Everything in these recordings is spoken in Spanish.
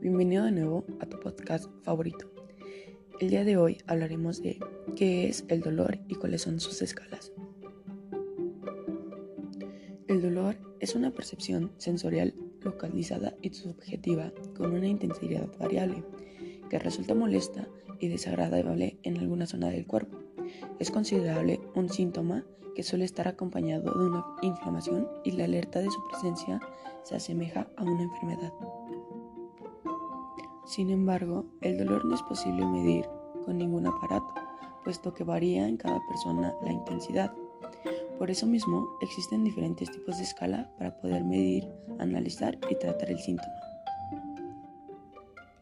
Bienvenido de nuevo a tu podcast favorito. El día de hoy hablaremos de qué es el dolor y cuáles son sus escalas. El dolor es una percepción sensorial localizada y subjetiva con una intensidad variable que resulta molesta y desagradable en alguna zona del cuerpo. Es considerable un síntoma que suele estar acompañado de una inflamación y la alerta de su presencia se asemeja a una enfermedad. Sin embargo, el dolor no es posible medir con ningún aparato, puesto que varía en cada persona la intensidad. Por eso mismo, existen diferentes tipos de escala para poder medir, analizar y tratar el síntoma.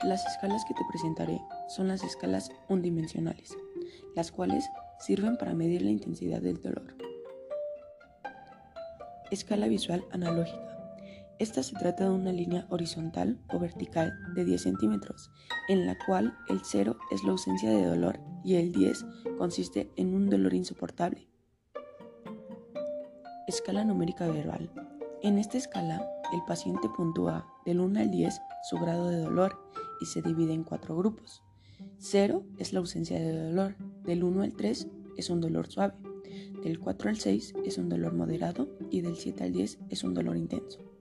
Las escalas que te presentaré son las escalas unidimensionales, las cuales sirven para medir la intensidad del dolor. Escala visual analógica esta se trata de una línea horizontal o vertical de 10 centímetros, en la cual el 0 es la ausencia de dolor y el 10 consiste en un dolor insoportable. Escala numérica verbal. En esta escala, el paciente puntúa del 1 al 10 su grado de dolor y se divide en cuatro grupos. 0 es la ausencia de dolor, del 1 al 3 es un dolor suave, del 4 al 6 es un dolor moderado y del 7 al 10 es un dolor intenso.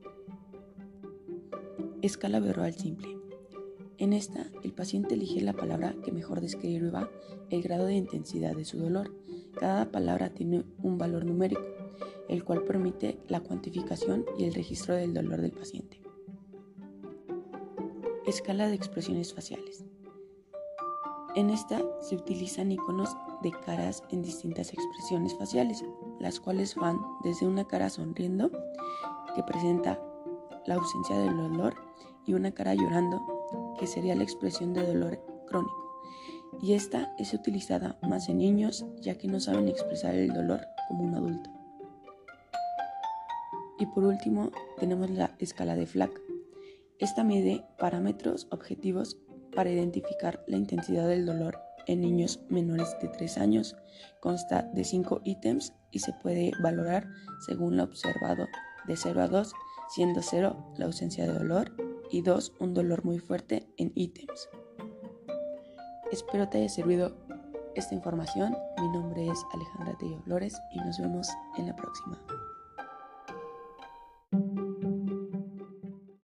Escala verbal simple. En esta, el paciente elige la palabra que mejor describa el grado de intensidad de su dolor. Cada palabra tiene un valor numérico, el cual permite la cuantificación y el registro del dolor del paciente. Escala de expresiones faciales. En esta se utilizan iconos de caras en distintas expresiones faciales, las cuales van desde una cara sonriendo, que presenta la ausencia del dolor y una cara llorando, que sería la expresión de dolor crónico. Y esta es utilizada más en niños ya que no saben expresar el dolor como un adulto. Y por último tenemos la escala de Flack. Esta mide parámetros objetivos para identificar la intensidad del dolor en niños menores de 3 años. Consta de 5 ítems y se puede valorar según lo observado de 0 a 2 siendo 0 la ausencia de dolor y 2 un dolor muy fuerte en ítems. Espero te haya servido esta información. Mi nombre es Alejandra Tello Flores y nos vemos en la próxima.